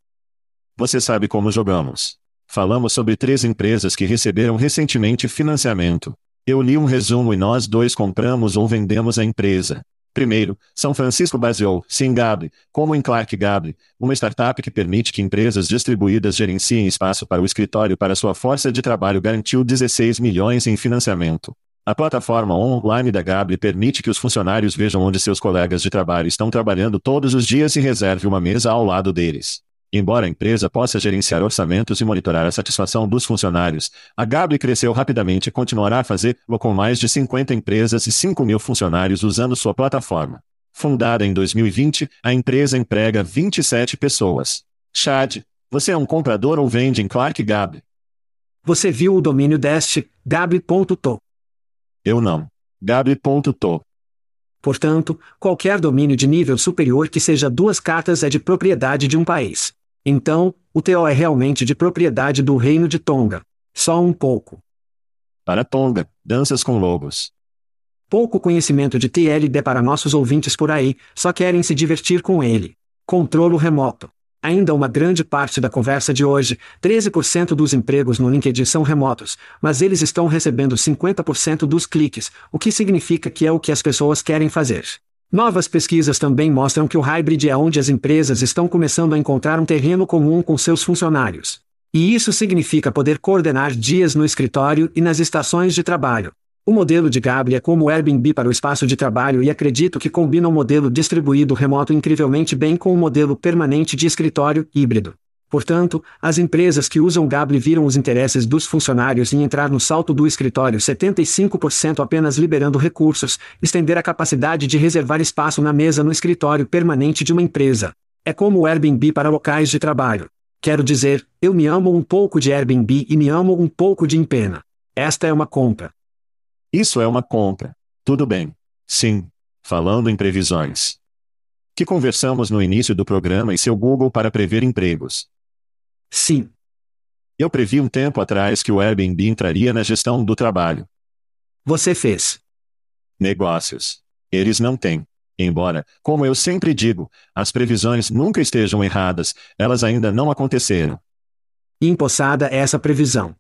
Você sabe como jogamos. Falamos sobre três empresas que receberam recentemente financiamento. Eu li um resumo e nós dois compramos ou vendemos a empresa. Primeiro, São Francisco baseou, sim Gable, como em Clark Gable, uma startup que permite que empresas distribuídas gerenciem espaço para o escritório para sua força de trabalho garantiu 16 milhões em financiamento. A plataforma online da Gable permite que os funcionários vejam onde seus colegas de trabalho estão trabalhando todos os dias e reserve uma mesa ao lado deles. Embora a empresa possa gerenciar orçamentos e monitorar a satisfação dos funcionários, a Gable cresceu rapidamente e continuará a fazê-lo com mais de 50 empresas e 5 mil funcionários usando sua plataforma. Fundada em 2020, a empresa emprega 27 pessoas. Chad, você é um comprador ou vende em Clark Gable? Você viu o domínio deste, gable.to? Eu não. Gable.to. Portanto, qualquer domínio de nível superior que seja duas cartas é de propriedade de um país. Então, o TO é realmente de propriedade do Reino de Tonga. Só um pouco. Para Tonga, danças com lobos. Pouco conhecimento de TLD para nossos ouvintes por aí, só querem se divertir com ele. Controlo remoto. Ainda uma grande parte da conversa de hoje, 13% dos empregos no LinkedIn são remotos, mas eles estão recebendo 50% dos cliques, o que significa que é o que as pessoas querem fazer. Novas pesquisas também mostram que o hybrid é onde as empresas estão começando a encontrar um terreno comum com seus funcionários. E isso significa poder coordenar dias no escritório e nas estações de trabalho. O modelo de Gabri é como o Airbnb para o espaço de trabalho e acredito que combina o modelo distribuído remoto incrivelmente bem com o modelo permanente de escritório híbrido. Portanto, as empresas que usam Gabri viram os interesses dos funcionários em entrar no salto do escritório 75% apenas liberando recursos, estender a capacidade de reservar espaço na mesa no escritório permanente de uma empresa. É como o Airbnb para locais de trabalho. Quero dizer, eu me amo um pouco de Airbnb e me amo um pouco de Empena. Esta é uma compra. Isso é uma compra. Tudo bem. Sim. Falando em previsões. Que conversamos no início do programa e seu Google para prever empregos. Sim. Eu previ um tempo atrás que o Airbnb entraria na gestão do trabalho. Você fez. Negócios. Eles não têm. Embora, como eu sempre digo, as previsões nunca estejam erradas, elas ainda não aconteceram. Empossada essa previsão.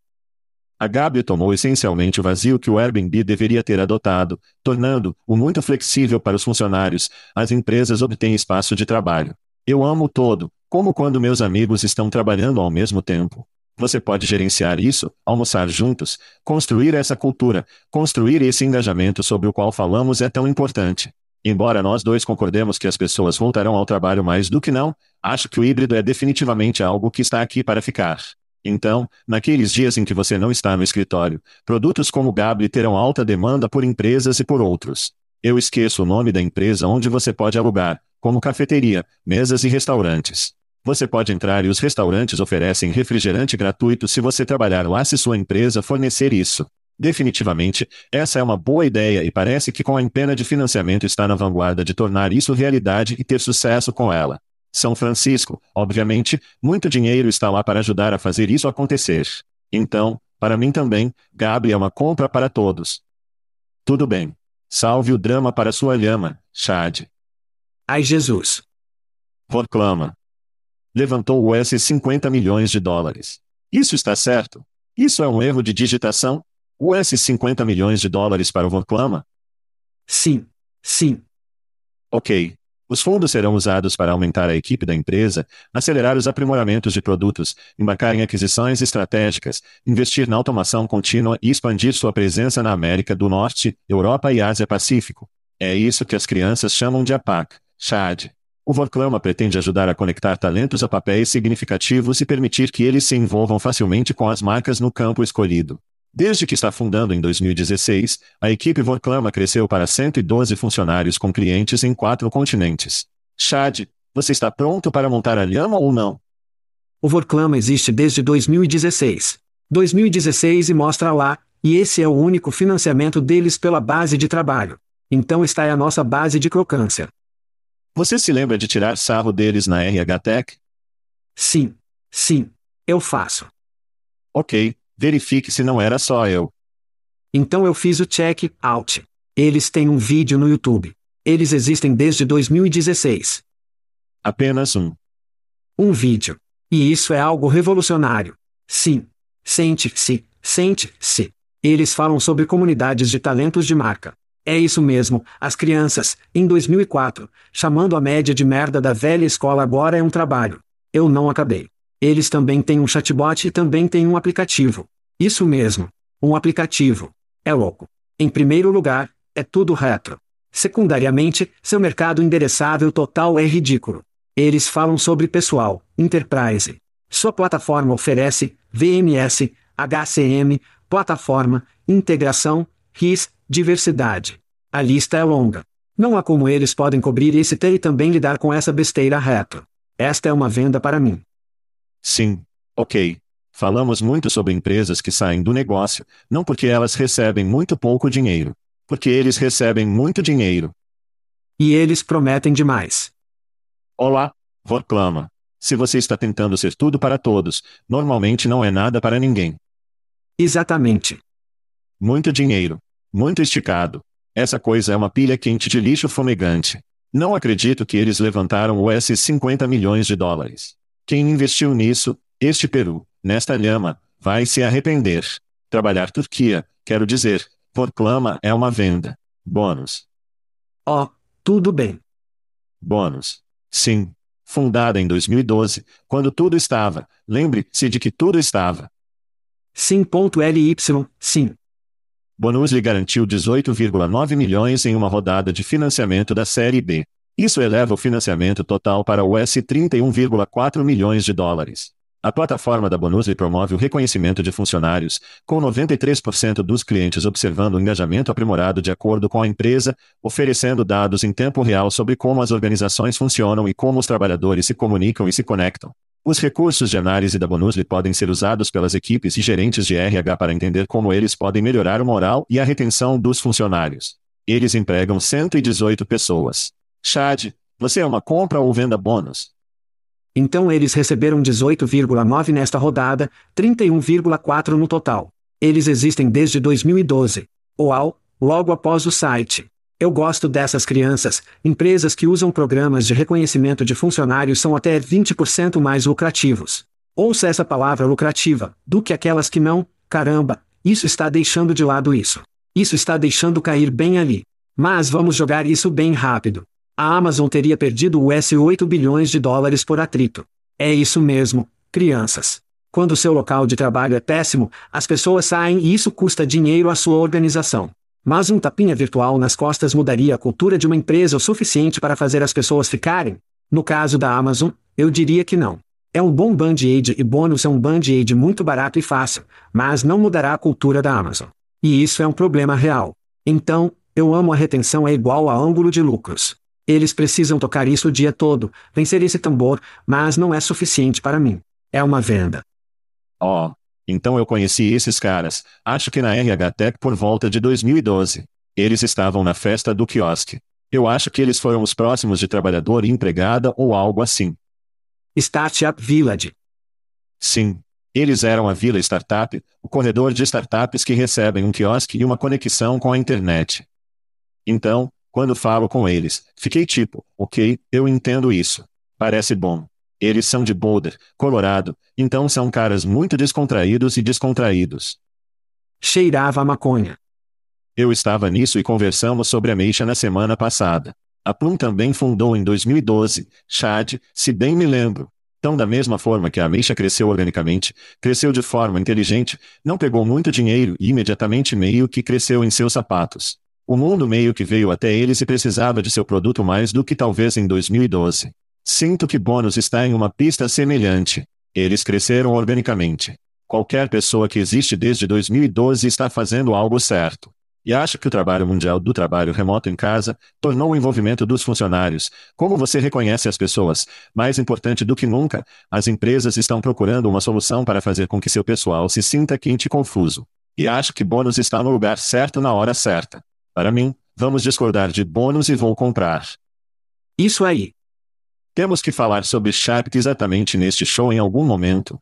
A Gabi tomou essencialmente o vazio que o Airbnb deveria ter adotado, tornando-o muito flexível para os funcionários. As empresas obtêm espaço de trabalho. Eu amo todo, como quando meus amigos estão trabalhando ao mesmo tempo. Você pode gerenciar isso, almoçar juntos, construir essa cultura, construir esse engajamento sobre o qual falamos é tão importante. Embora nós dois concordemos que as pessoas voltarão ao trabalho mais do que não, acho que o híbrido é definitivamente algo que está aqui para ficar. Então, naqueles dias em que você não está no escritório, produtos como Gabri terão alta demanda por empresas e por outros. Eu esqueço o nome da empresa onde você pode alugar, como cafeteria, mesas e restaurantes. Você pode entrar e os restaurantes oferecem refrigerante gratuito se você trabalhar lá se sua empresa fornecer isso. Definitivamente, essa é uma boa ideia e parece que com a empena de financiamento está na vanguarda de tornar isso realidade e ter sucesso com ela. São Francisco, obviamente, muito dinheiro está lá para ajudar a fazer isso acontecer. Então, para mim também, Gabi é uma compra para todos. Tudo bem. Salve o drama para sua lhama, Chad. Ai Jesus. Proclama. Levantou o S 50 milhões de dólares. Isso está certo? Isso é um erro de digitação? O S 50 milhões de dólares para o Proclama? Sim. Sim. Ok, os fundos serão usados para aumentar a equipe da empresa, acelerar os aprimoramentos de produtos, embarcar em aquisições estratégicas, investir na automação contínua e expandir sua presença na América do Norte, Europa e Ásia-Pacífico. É isso que as crianças chamam de APAC, CHAD. O Vorklama pretende ajudar a conectar talentos a papéis significativos e permitir que eles se envolvam facilmente com as marcas no campo escolhido. Desde que está fundando em 2016, a equipe Vorclama cresceu para 112 funcionários com clientes em quatro continentes. Chad, você está pronto para montar a lhama ou não? O Vorclama existe desde 2016. 2016 e mostra lá, e esse é o único financiamento deles pela base de trabalho. Então está aí a nossa base de crocância. Você se lembra de tirar sarro deles na RH Tech? Sim. Sim. Eu faço. Ok, Verifique se não era só eu. Então eu fiz o check out. Eles têm um vídeo no YouTube. Eles existem desde 2016. Apenas um. Um vídeo. E isso é algo revolucionário. Sim. Sente-se, sente-se. Eles falam sobre comunidades de talentos de marca. É isso mesmo, as crianças, em 2004, chamando a média de merda da velha escola agora é um trabalho. Eu não acabei. Eles também têm um chatbot e também têm um aplicativo. Isso mesmo. Um aplicativo. É louco. Em primeiro lugar, é tudo retro. Secundariamente, seu mercado endereçável total é ridículo. Eles falam sobre pessoal, enterprise. Sua plataforma oferece VMS, HCM, plataforma, integração, RIS, diversidade. A lista é longa. Não há como eles podem cobrir esse T e também lidar com essa besteira retro. Esta é uma venda para mim. Sim. Ok. Falamos muito sobre empresas que saem do negócio, não porque elas recebem muito pouco dinheiro. Porque eles recebem muito dinheiro. E eles prometem demais. Olá, Vorclama. Se você está tentando ser tudo para todos, normalmente não é nada para ninguém. Exatamente. Muito dinheiro. Muito esticado. Essa coisa é uma pilha quente de lixo fumegante. Não acredito que eles levantaram os 50 milhões de dólares. Quem investiu nisso, este Peru, nesta lhama, vai se arrepender. Trabalhar Turquia, quero dizer, proclama é uma venda. Bônus. Oh, tudo bem. Bônus. Sim. Fundada em 2012, quando tudo estava. Lembre-se de que tudo estava. Sim.ly, sim. Bonus lhe garantiu 18,9 milhões em uma rodada de financiamento da Série B. Isso eleva o financiamento total para US 31,4 milhões de dólares. A plataforma da Bonusly promove o reconhecimento de funcionários, com 93% dos clientes observando o engajamento aprimorado de acordo com a empresa, oferecendo dados em tempo real sobre como as organizações funcionam e como os trabalhadores se comunicam e se conectam. Os recursos de análise da Bonusly podem ser usados pelas equipes e gerentes de RH para entender como eles podem melhorar o moral e a retenção dos funcionários. Eles empregam 118 pessoas. Chad, você é uma compra ou venda bônus? Então eles receberam 18,9 nesta rodada, 31,4 no total. Eles existem desde 2012. Uau, logo após o site. Eu gosto dessas crianças. Empresas que usam programas de reconhecimento de funcionários são até 20% mais lucrativos. Ouça essa palavra lucrativa, do que aquelas que não, caramba, isso está deixando de lado isso. Isso está deixando cair bem ali. Mas vamos jogar isso bem rápido. A Amazon teria perdido US 8 bilhões de dólares por atrito. É isso mesmo, crianças. Quando seu local de trabalho é péssimo, as pessoas saem e isso custa dinheiro à sua organização. Mas um tapinha virtual nas costas mudaria a cultura de uma empresa o suficiente para fazer as pessoas ficarem? No caso da Amazon, eu diria que não. É um bom band-aid e bônus é um band-aid muito barato e fácil, mas não mudará a cultura da Amazon. E isso é um problema real. Então, eu amo a retenção é igual a ângulo de lucros. Eles precisam tocar isso o dia todo, vencer esse tambor, mas não é suficiente para mim. É uma venda. Oh, então eu conheci esses caras, acho que na RH Tech por volta de 2012. Eles estavam na festa do quiosque. Eu acho que eles foram os próximos de trabalhador e empregada ou algo assim. Startup Village. Sim. Eles eram a Vila Startup, o corredor de startups que recebem um quiosque e uma conexão com a internet. Então, quando falo com eles, fiquei tipo, ok, eu entendo isso. Parece bom. Eles são de Boulder, Colorado, então são caras muito descontraídos e descontraídos. Cheirava a maconha. Eu estava nisso e conversamos sobre a Meixa na semana passada. A Plum também fundou em 2012, Chad, se bem me lembro. Então, da mesma forma que a Meixa cresceu organicamente, cresceu de forma inteligente, não pegou muito dinheiro e imediatamente meio que cresceu em seus sapatos. O mundo meio que veio até eles e precisava de seu produto mais do que talvez em 2012. Sinto que Bônus está em uma pista semelhante. Eles cresceram organicamente. Qualquer pessoa que existe desde 2012 está fazendo algo certo. E acho que o trabalho mundial do trabalho remoto em casa tornou o envolvimento dos funcionários, como você reconhece as pessoas, mais importante do que nunca. As empresas estão procurando uma solução para fazer com que seu pessoal se sinta quente e confuso. E acho que Bônus está no lugar certo na hora certa. Para mim, vamos discordar de bônus e vou comprar. Isso aí. Temos que falar sobre Sharp exatamente neste show em algum momento.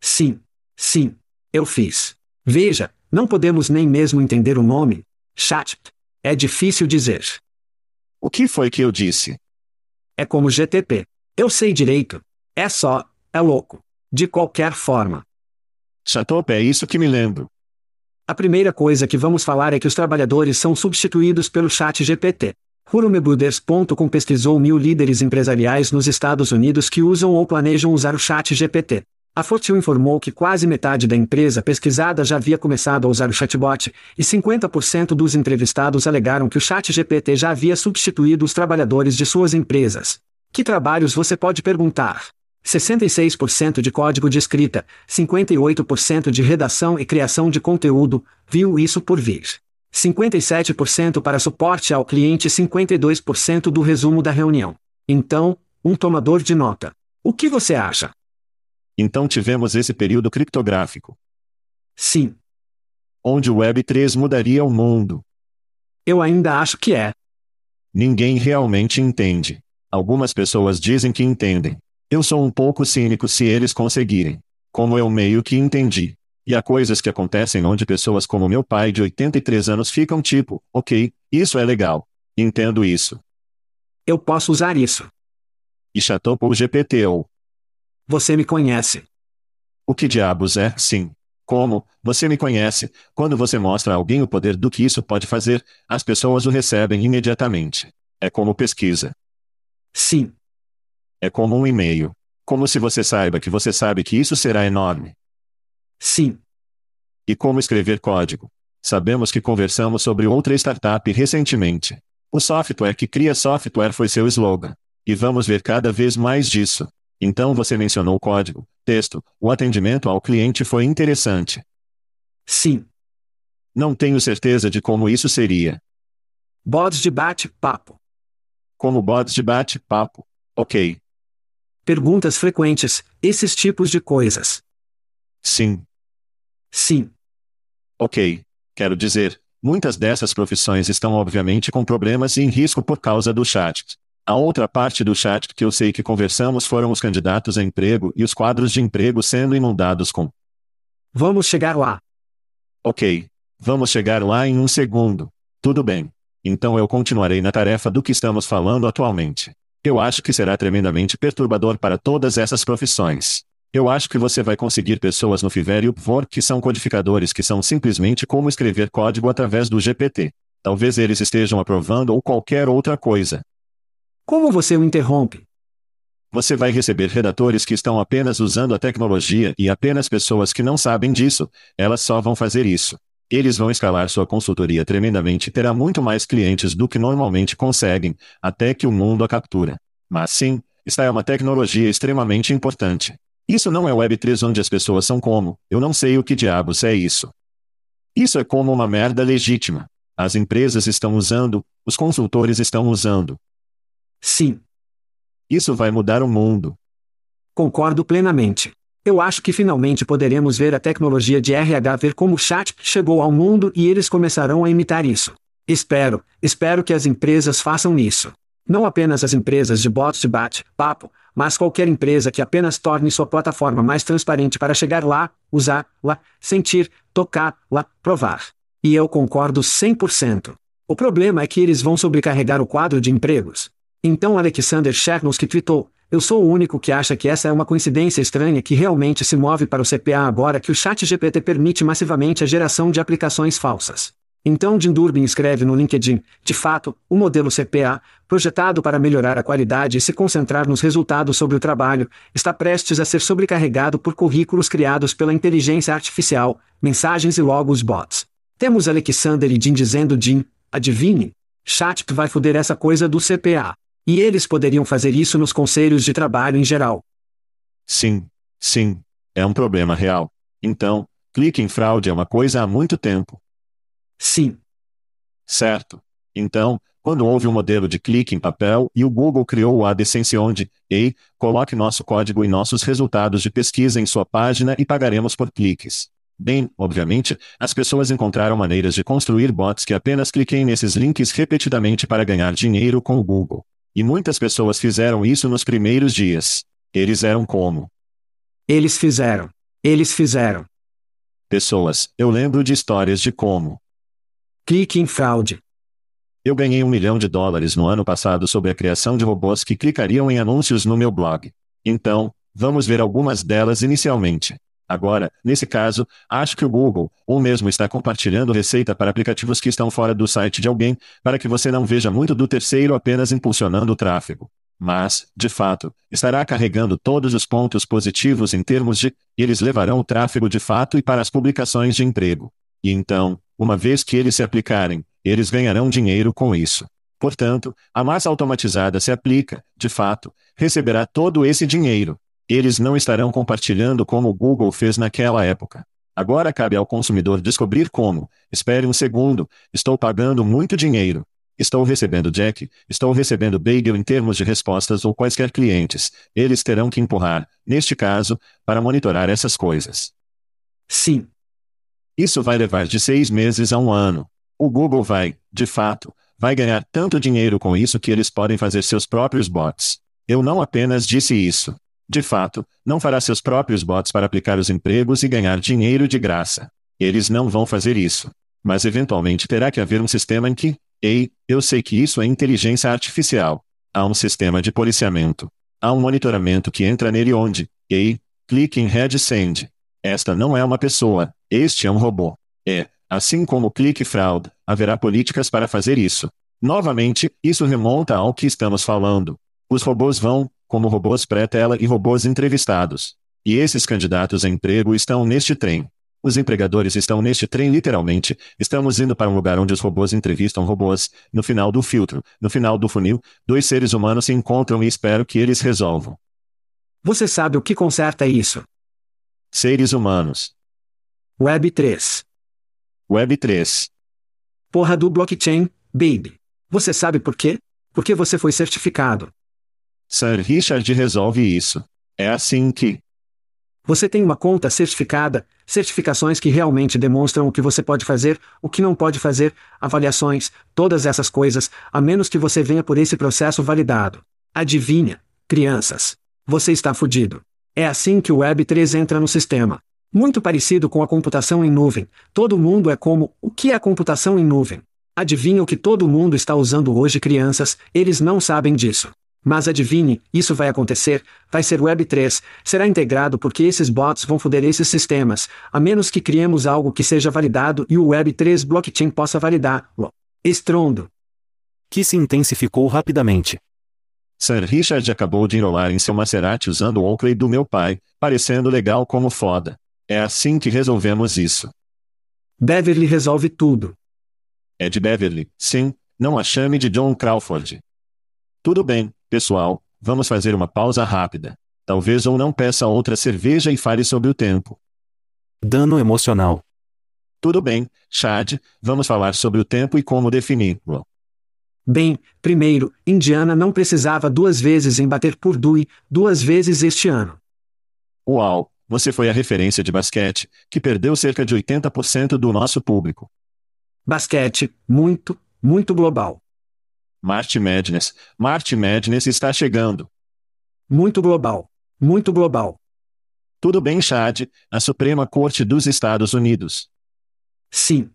Sim. Sim. Eu fiz. Veja, não podemos nem mesmo entender o nome. Chat. É difícil dizer. O que foi que eu disse? É como GTP. Eu sei direito. É só, é louco. De qualquer forma. Chatop é isso que me lembro. A primeira coisa que vamos falar é que os trabalhadores são substituídos pelo chat GPT. Hurumebuders.com pesquisou mil líderes empresariais nos Estados Unidos que usam ou planejam usar o chat GPT. A Fortune informou que quase metade da empresa pesquisada já havia começado a usar o chatbot, e 50% dos entrevistados alegaram que o chat GPT já havia substituído os trabalhadores de suas empresas. Que trabalhos você pode perguntar? 66% de código de escrita, 58% de redação e criação de conteúdo, viu isso por vir. 57% para suporte ao cliente e 52% do resumo da reunião. Então, um tomador de nota. O que você acha? Então tivemos esse período criptográfico. Sim. Onde o Web3 mudaria o mundo. Eu ainda acho que é. Ninguém realmente entende. Algumas pessoas dizem que entendem. Eu sou um pouco cínico se eles conseguirem. Como eu meio que entendi. E há coisas que acontecem onde pessoas como meu pai de 83 anos ficam tipo, ok, isso é legal. Entendo isso. Eu posso usar isso. E chatou por GPT ou. Você me conhece. O que diabos é, sim. Como, você me conhece, quando você mostra a alguém o poder do que isso pode fazer, as pessoas o recebem imediatamente. É como pesquisa. Sim. É como um e-mail. Como se você saiba que você sabe que isso será enorme. Sim. E como escrever código. Sabemos que conversamos sobre outra startup recentemente. O software que cria software foi seu slogan. E vamos ver cada vez mais disso. Então você mencionou código, texto, o atendimento ao cliente foi interessante. Sim. Não tenho certeza de como isso seria. Bots de bate-papo. Como bots de bate-papo. Ok. Perguntas frequentes, esses tipos de coisas. Sim. Sim. Ok. Quero dizer, muitas dessas profissões estão obviamente com problemas e em risco por causa do chat. A outra parte do chat que eu sei que conversamos foram os candidatos a emprego e os quadros de emprego sendo inundados com. Vamos chegar lá. Ok. Vamos chegar lá em um segundo. Tudo bem. Então eu continuarei na tarefa do que estamos falando atualmente. Eu acho que será tremendamente perturbador para todas essas profissões. Eu acho que você vai conseguir pessoas no Fiverr e Upwork que são codificadores que são simplesmente como escrever código através do GPT. Talvez eles estejam aprovando ou qualquer outra coisa. Como você o interrompe? Você vai receber redatores que estão apenas usando a tecnologia e apenas pessoas que não sabem disso, elas só vão fazer isso. Eles vão escalar sua consultoria tremendamente e terá muito mais clientes do que normalmente conseguem, até que o mundo a captura. Mas sim, esta é uma tecnologia extremamente importante. Isso não é Web3 onde as pessoas são como, eu não sei o que diabos é isso. Isso é como uma merda legítima. As empresas estão usando, os consultores estão usando. Sim. Isso vai mudar o mundo. Concordo plenamente. Eu acho que finalmente poderemos ver a tecnologia de RH ver como o chat chegou ao mundo e eles começarão a imitar isso. Espero, espero que as empresas façam isso. Não apenas as empresas de bots de bate-papo, mas qualquer empresa que apenas torne sua plataforma mais transparente para chegar lá, usar lá, sentir, tocar lá, provar. E eu concordo 100%. O problema é que eles vão sobrecarregar o quadro de empregos. Então Alexander Chernovsky tweetou, eu sou o único que acha que essa é uma coincidência estranha que realmente se move para o CPA agora que o chat GPT permite massivamente a geração de aplicações falsas. Então Jim Durbin escreve no LinkedIn, de fato, o modelo CPA, projetado para melhorar a qualidade e se concentrar nos resultados sobre o trabalho, está prestes a ser sobrecarregado por currículos criados pela inteligência artificial, mensagens e logos bots. Temos Alexander e Jim dizendo Jim, adivinhe, chat vai foder essa coisa do CPA. E eles poderiam fazer isso nos conselhos de trabalho em geral. Sim, sim, é um problema real. Então, clique em fraude é uma coisa há muito tempo. Sim. Certo. Então, quando houve um modelo de clique em papel e o Google criou o AdSense onde, ei, coloque nosso código e nossos resultados de pesquisa em sua página e pagaremos por cliques. Bem, obviamente, as pessoas encontraram maneiras de construir bots que apenas cliquem nesses links repetidamente para ganhar dinheiro com o Google. E muitas pessoas fizeram isso nos primeiros dias. Eles eram como? Eles fizeram. Eles fizeram. Pessoas, eu lembro de histórias de como. Clique em fraude. Eu ganhei um milhão de dólares no ano passado sobre a criação de robôs que clicariam em anúncios no meu blog. Então, vamos ver algumas delas inicialmente. Agora, nesse caso, acho que o Google, ou mesmo está compartilhando receita para aplicativos que estão fora do site de alguém, para que você não veja muito do terceiro apenas impulsionando o tráfego. Mas, de fato, estará carregando todos os pontos positivos em termos de, eles levarão o tráfego de fato e para as publicações de emprego. E então, uma vez que eles se aplicarem, eles ganharão dinheiro com isso. Portanto, a massa automatizada se aplica, de fato, receberá todo esse dinheiro. Eles não estarão compartilhando como o Google fez naquela época. Agora cabe ao consumidor descobrir como. Espere um segundo, estou pagando muito dinheiro. Estou recebendo Jack, estou recebendo Bagel em termos de respostas ou quaisquer clientes. Eles terão que empurrar, neste caso, para monitorar essas coisas. Sim, isso vai levar de seis meses a um ano. O Google vai, de fato, vai ganhar tanto dinheiro com isso que eles podem fazer seus próprios bots. Eu não apenas disse isso. De fato, não fará seus próprios bots para aplicar os empregos e ganhar dinheiro de graça. Eles não vão fazer isso. Mas eventualmente terá que haver um sistema em que, ei, eu sei que isso é inteligência artificial. Há um sistema de policiamento. Há um monitoramento que entra nele onde, ei, clique em Red Send. Esta não é uma pessoa, este é um robô. É, assim como clique fraud, haverá políticas para fazer isso. Novamente, isso remonta ao que estamos falando. Os robôs vão, como robôs pré-tela e robôs entrevistados. E esses candidatos a emprego estão neste trem. Os empregadores estão neste trem literalmente. Estamos indo para um lugar onde os robôs entrevistam robôs. No final do filtro, no final do funil, dois seres humanos se encontram e espero que eles resolvam. Você sabe o que conserta isso? Seres humanos. Web 3. Web 3. Porra do blockchain, baby. Você sabe por quê? Porque você foi certificado. Sir Richard resolve isso. É assim que. Você tem uma conta certificada, certificações que realmente demonstram o que você pode fazer, o que não pode fazer, avaliações, todas essas coisas, a menos que você venha por esse processo validado. Adivinha, crianças. Você está fudido. É assim que o Web3 entra no sistema. Muito parecido com a computação em nuvem. Todo mundo é como: o que é a computação em nuvem? Adivinha o que todo mundo está usando hoje, crianças? Eles não sabem disso. Mas adivinhe, isso vai acontecer, vai ser Web3, será integrado porque esses bots vão foder esses sistemas, a menos que criemos algo que seja validado e o Web3 blockchain possa validar-lo. Estrondo. Que se intensificou rapidamente. Sir Richard acabou de enrolar em seu Maserati usando o Oakley do meu pai, parecendo legal como foda. É assim que resolvemos isso. Beverly resolve tudo. É de Beverly, sim, não a chame de John Crawford. Tudo bem, Pessoal, vamos fazer uma pausa rápida. Talvez ou não peça outra cerveja e fale sobre o tempo. Dano emocional. Tudo bem, Chad, vamos falar sobre o tempo e como defini-lo. Bem, primeiro, Indiana não precisava duas vezes em bater por Dewey, duas vezes este ano. Uau, você foi a referência de basquete, que perdeu cerca de 80% do nosso público. Basquete, muito, muito global. March Madness. March Madness está chegando. Muito global. Muito global. Tudo bem, Chad, a Suprema Corte dos Estados Unidos. Sim.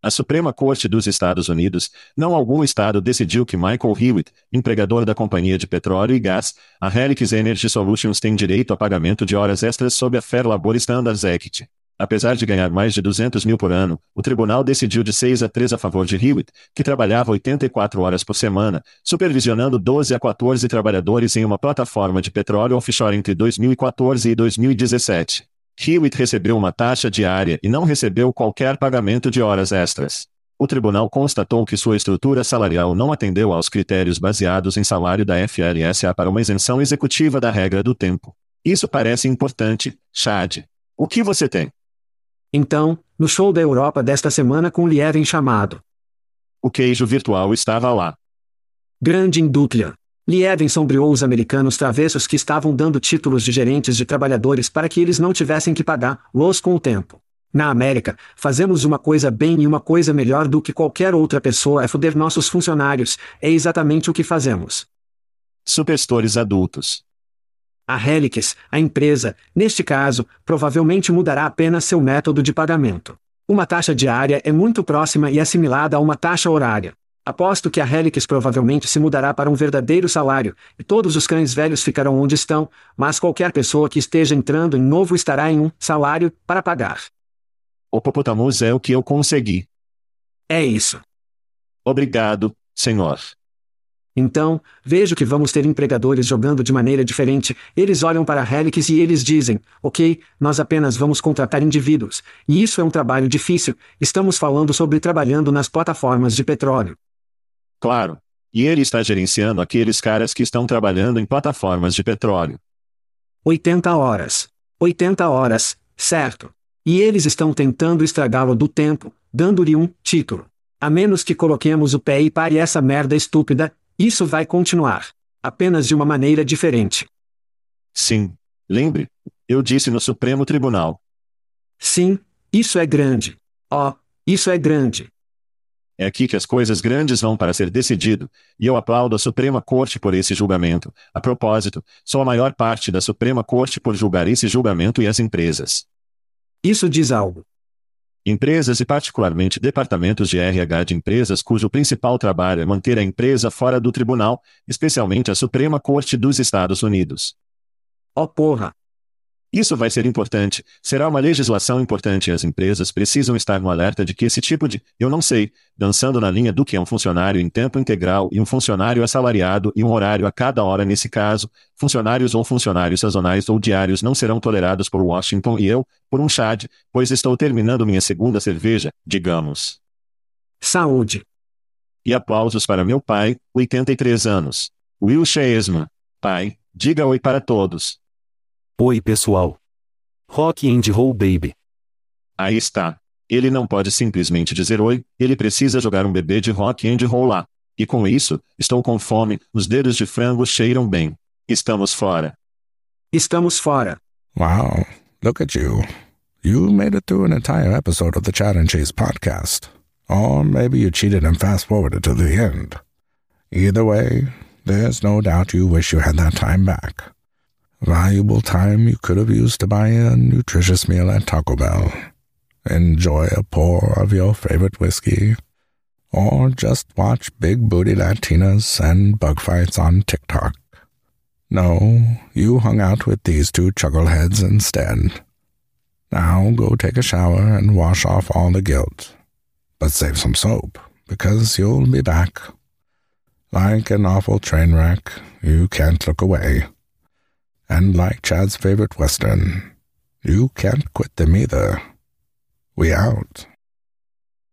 A Suprema Corte dos Estados Unidos, não algum estado decidiu que Michael Hewitt, empregador da companhia de petróleo e gás, a Helix Energy Solutions tem direito a pagamento de horas extras sob a Fair Labor Standards Act. Apesar de ganhar mais de 200 mil por ano, o tribunal decidiu de 6 a 3 a favor de Hewitt, que trabalhava 84 horas por semana, supervisionando 12 a 14 trabalhadores em uma plataforma de petróleo offshore entre 2014 e 2017. Hewitt recebeu uma taxa diária e não recebeu qualquer pagamento de horas extras. O tribunal constatou que sua estrutura salarial não atendeu aos critérios baseados em salário da FLSA para uma isenção executiva da regra do tempo. Isso parece importante, Chad. O que você tem? Então, no show da Europa desta semana com Lieven chamado. O queijo virtual estava lá. Grande indústria. Lieven sombreou os americanos travessos que estavam dando títulos de gerentes de trabalhadores para que eles não tivessem que pagar los com o tempo. Na América, fazemos uma coisa bem e uma coisa melhor do que qualquer outra pessoa é foder nossos funcionários, é exatamente o que fazemos. Superstores adultos. A Helix, a empresa, neste caso, provavelmente mudará apenas seu método de pagamento. Uma taxa diária é muito próxima e assimilada a uma taxa horária. Aposto que a Helix provavelmente se mudará para um verdadeiro salário, e todos os cães velhos ficarão onde estão, mas qualquer pessoa que esteja entrando em novo estará em um salário para pagar. O Popotamus é o que eu consegui. É isso. Obrigado, senhor. Então, vejo que vamos ter empregadores jogando de maneira diferente. Eles olham para a Helix e eles dizem: Ok, nós apenas vamos contratar indivíduos. E isso é um trabalho difícil. Estamos falando sobre trabalhando nas plataformas de petróleo. Claro. E ele está gerenciando aqueles caras que estão trabalhando em plataformas de petróleo. 80 horas. 80 horas, certo. E eles estão tentando estragá-lo do tempo, dando-lhe um título. A menos que coloquemos o pé e pare essa merda estúpida, isso vai continuar. Apenas de uma maneira diferente. Sim. Lembre, eu disse no Supremo Tribunal. Sim, isso é grande. Oh, isso é grande. É aqui que as coisas grandes vão para ser decidido, e eu aplaudo a Suprema Corte por esse julgamento. A propósito, sou a maior parte da Suprema Corte por julgar esse julgamento e as empresas. Isso diz algo. Empresas e particularmente departamentos de RH de empresas cujo principal trabalho é manter a empresa fora do tribunal, especialmente a Suprema Corte dos Estados Unidos. Oh porra! Isso vai ser importante, será uma legislação importante e as empresas precisam estar no alerta de que esse tipo de, eu não sei, dançando na linha do que é um funcionário em tempo integral e um funcionário assalariado e um horário a cada hora nesse caso, funcionários ou funcionários sazonais ou diários não serão tolerados por Washington e eu, por um chad, pois estou terminando minha segunda cerveja, digamos. Saúde. E aplausos para meu pai, 83 anos. Will Chesman. Pai, diga oi para todos. Oi pessoal. Rock and Roll Baby. Aí está. Ele não pode simplesmente dizer oi, ele precisa jogar um bebê de rock and roll lá. E com isso, estou com fome, os dedos de frango cheiram bem. Estamos fora. Estamos fora. Wow, look at you. You made it through an entire episode of the Chat and Cheese podcast. Or maybe you cheated and fast forwarded to the end. Either way, there's no doubt you wish you had that time back. Valuable time you could have used to buy a nutritious meal at Taco Bell. Enjoy a pour of your favorite whiskey. Or just watch big booty Latinas and bug fights on TikTok. No, you hung out with these two chuckleheads instead. Now go take a shower and wash off all the guilt. But save some soap, because you'll be back. Like an awful train wreck, you can't look away. And like Chad's favorite Western, you can't quit them either. We out.